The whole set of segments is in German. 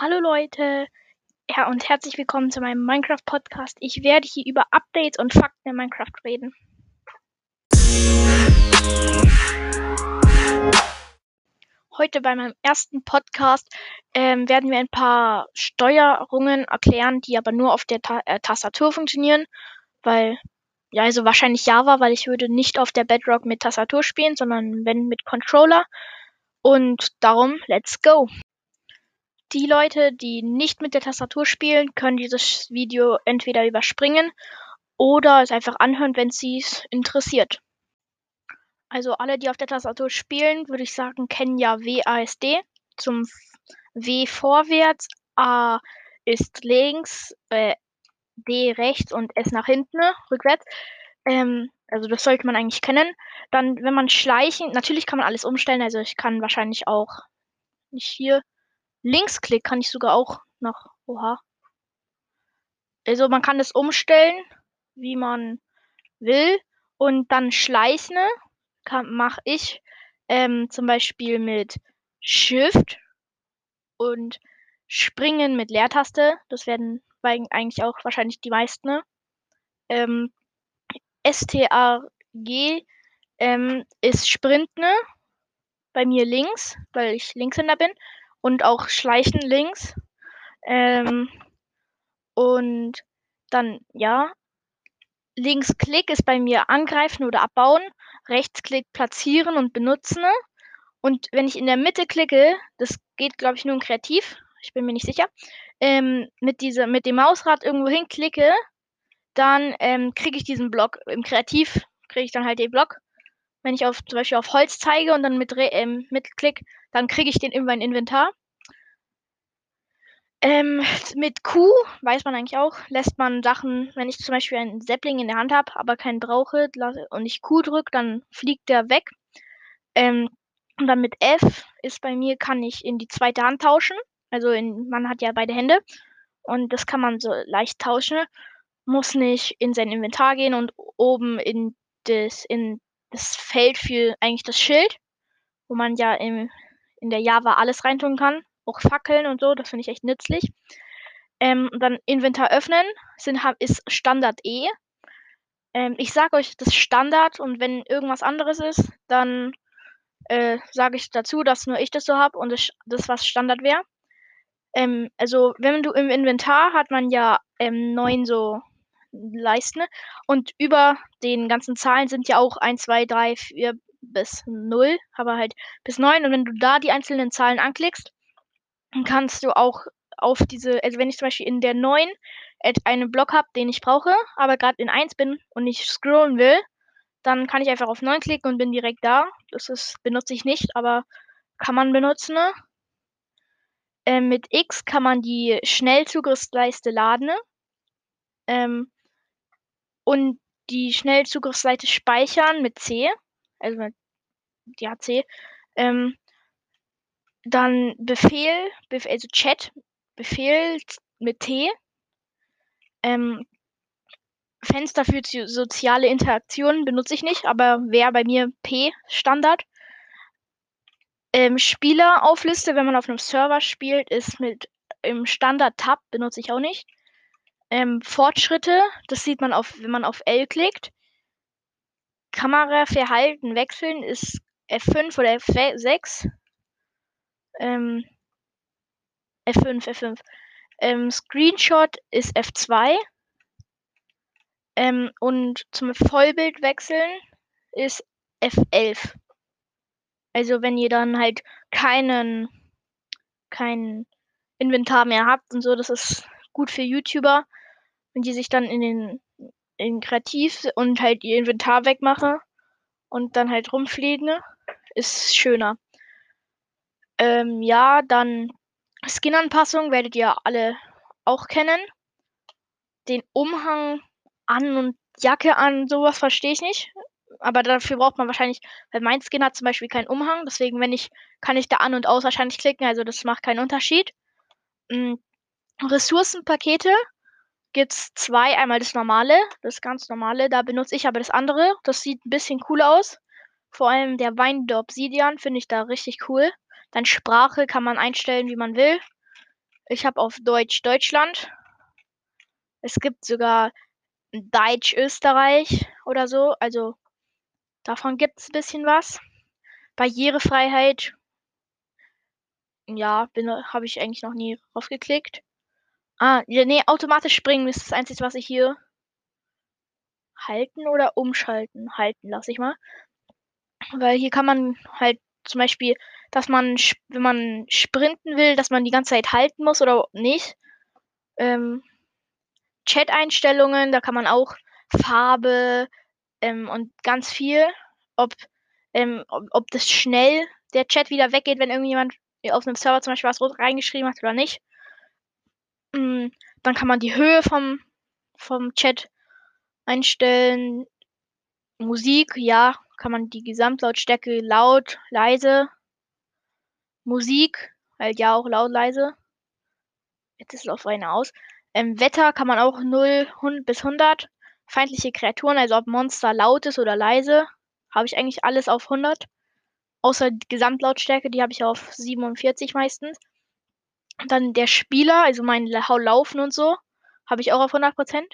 Hallo Leute ja, und herzlich willkommen zu meinem Minecraft Podcast. Ich werde hier über Updates und Fakten in Minecraft reden. Heute bei meinem ersten Podcast ähm, werden wir ein paar Steuerungen erklären, die aber nur auf der Ta äh, Tastatur funktionieren, weil ja, also wahrscheinlich Java, weil ich würde nicht auf der Bedrock mit Tastatur spielen, sondern wenn mit Controller. Und darum, let's go! Die Leute, die nicht mit der Tastatur spielen, können dieses Video entweder überspringen oder es einfach anhören, wenn sie es interessiert. Also alle, die auf der Tastatur spielen, würde ich sagen, kennen ja WASD. Zum W vorwärts, A ist links, äh, D rechts und S nach hinten, rückwärts. Ähm, also das sollte man eigentlich kennen. Dann, wenn man schleichen, natürlich kann man alles umstellen. Also ich kann wahrscheinlich auch nicht hier Linksklick kann ich sogar auch noch. Oha. Also man kann es umstellen, wie man will. Und dann Schleichen mache ich ähm, zum Beispiel mit Shift und Springen mit Leertaste. Das werden eigentlich auch wahrscheinlich die meisten. Ähm, STRG ähm, ist Sprinten. Bei mir links, weil ich Linkshänder bin und auch Schleichen links. Ähm, und dann, ja, Linksklick ist bei mir angreifen oder abbauen, Rechtsklick platzieren und benutzen. Und wenn ich in der Mitte klicke, das geht, glaube ich, nur im Kreativ, ich bin mir nicht sicher, ähm, mit, dieser, mit dem Mausrad irgendwo hinklicke, dann ähm, kriege ich diesen Block. Im Kreativ kriege ich dann halt den Block wenn ich auf zum Beispiel auf Holz zeige und dann mit ähm, Mittelklick, dann kriege ich den in mein Inventar. Ähm, mit Q weiß man eigentlich auch, lässt man Sachen, wenn ich zum Beispiel einen Säppling in der Hand habe, aber keinen brauche und ich Q drücke, dann fliegt der weg. Ähm, und dann mit F ist bei mir, kann ich in die zweite Hand tauschen. Also in, man hat ja beide Hände und das kann man so leicht tauschen. Muss nicht in sein Inventar gehen und oben in das, in das Feld für eigentlich das Schild, wo man ja im, in der Java alles reintun kann, auch Fackeln und so, das finde ich echt nützlich. Ähm, dann Inventar öffnen sind, ist Standard E. Ähm, ich sage euch das Standard und wenn irgendwas anderes ist, dann äh, sage ich dazu, dass nur ich das so habe und das, das was Standard wäre. Ähm, also wenn du im Inventar hat man ja ähm, neun so leisten. Und über den ganzen Zahlen sind ja auch 1, 2, 3, 4 bis 0, aber halt bis 9. Und wenn du da die einzelnen Zahlen anklickst, dann kannst du auch auf diese, also wenn ich zum Beispiel in der 9 einen Block habe, den ich brauche, aber gerade in 1 bin und nicht scrollen will, dann kann ich einfach auf 9 klicken und bin direkt da. Das ist, benutze ich nicht, aber kann man benutzen. Ähm, mit X kann man die Schnellzugriffsleiste laden. Ähm, und die Schnellzugriffsseite speichern mit C, also mit ja, C. Ähm, dann Befehl, Befehl, also Chat, Befehl mit T. Ähm, Fenster für soziale Interaktionen benutze ich nicht, aber wäre bei mir P Standard. Ähm, Spieleraufliste, wenn man auf einem Server spielt, ist mit im Standard Tab benutze ich auch nicht. Ähm, Fortschritte, das sieht man auf, wenn man auf L klickt. Kameraverhalten wechseln ist F5 oder F6. Ähm, F5, F5. Ähm, Screenshot ist F2. Ähm, und zum Vollbild wechseln ist F11. Also wenn ihr dann halt keinen kein Inventar mehr habt und so, das ist gut für YouTuber wenn die sich dann in den in Kreativ und halt ihr Inventar wegmache und dann halt rumfliegen, ist schöner. Ähm, ja, dann Skin-Anpassung werdet ihr alle auch kennen. Den Umhang an und Jacke an, sowas verstehe ich nicht. Aber dafür braucht man wahrscheinlich, weil mein Skin hat zum Beispiel keinen Umhang, deswegen wenn ich, kann ich da an und aus wahrscheinlich klicken, also das macht keinen Unterschied. Mhm. Ressourcenpakete gibt es zwei. Einmal das normale, das ganz normale, da benutze ich aber das andere. Das sieht ein bisschen cool aus. Vor allem der Wein der Obsidian finde ich da richtig cool. Dann Sprache kann man einstellen, wie man will. Ich habe auf Deutsch Deutschland. Es gibt sogar Deutsch Österreich oder so. Also davon gibt es ein bisschen was. Barrierefreiheit. Ja, habe ich eigentlich noch nie draufgeklickt. Ah, ja, nee, automatisch springen ist das Einzige, was ich hier halten oder umschalten. Halten lasse ich mal. Weil hier kann man halt zum Beispiel, dass man, wenn man sprinten will, dass man die ganze Zeit halten muss oder nicht. Ähm, Chat-Einstellungen, da kann man auch Farbe ähm, und ganz viel, ob, ähm, ob, ob das schnell der Chat wieder weggeht, wenn irgendjemand auf einem Server zum Beispiel was reingeschrieben hat oder nicht. Mm, dann kann man die Höhe vom, vom Chat einstellen. Musik, ja, kann man die Gesamtlautstärke laut, leise. Musik, halt ja auch laut, leise. Jetzt ist es auf eine aus. Ähm, Wetter kann man auch 0 bis 100. Feindliche Kreaturen, also ob Monster laut ist oder leise, habe ich eigentlich alles auf 100. Außer die Gesamtlautstärke, die habe ich auf 47 meistens. Dann der Spieler, also mein Laufen und so, habe ich auch auf 100%.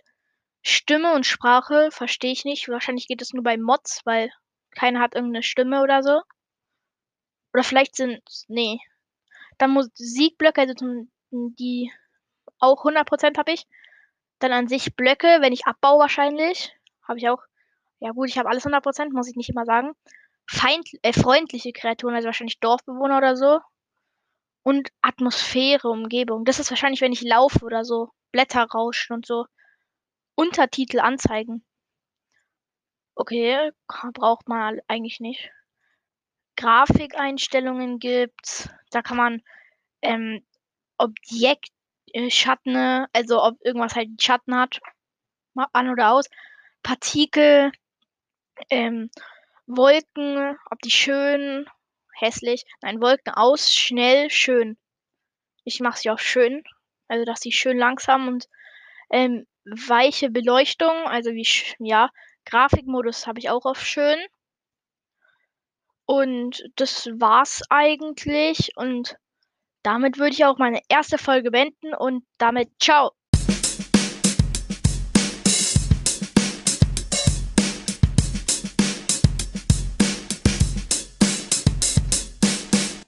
Stimme und Sprache verstehe ich nicht. Wahrscheinlich geht es nur bei Mods, weil keiner hat irgendeine Stimme oder so. Oder vielleicht sind, nee. Dann Musikblöcke, also die auch 100% habe ich. Dann an sich Blöcke, wenn ich abbaue wahrscheinlich. Habe ich auch. Ja gut, ich habe alles 100%, muss ich nicht immer sagen. Feind, äh, freundliche Kreaturen, also wahrscheinlich Dorfbewohner oder so und Atmosphäre, Umgebung. Das ist wahrscheinlich, wenn ich laufe oder so. Blätter rauschen und so. Untertitel anzeigen. Okay, braucht man eigentlich nicht. Grafikeinstellungen gibt's. Da kann man ähm, Objektschatten, äh, also ob irgendwas halt Schatten hat, an oder aus. Partikel, ähm, Wolken, ob die schön hässlich. Nein, Wolken aus, schnell, schön. Ich mache sie auch schön. Also, dass sie schön langsam und ähm, weiche Beleuchtung, also wie, ja, Grafikmodus habe ich auch auf schön. Und das war's eigentlich. Und damit würde ich auch meine erste Folge beenden und damit ciao.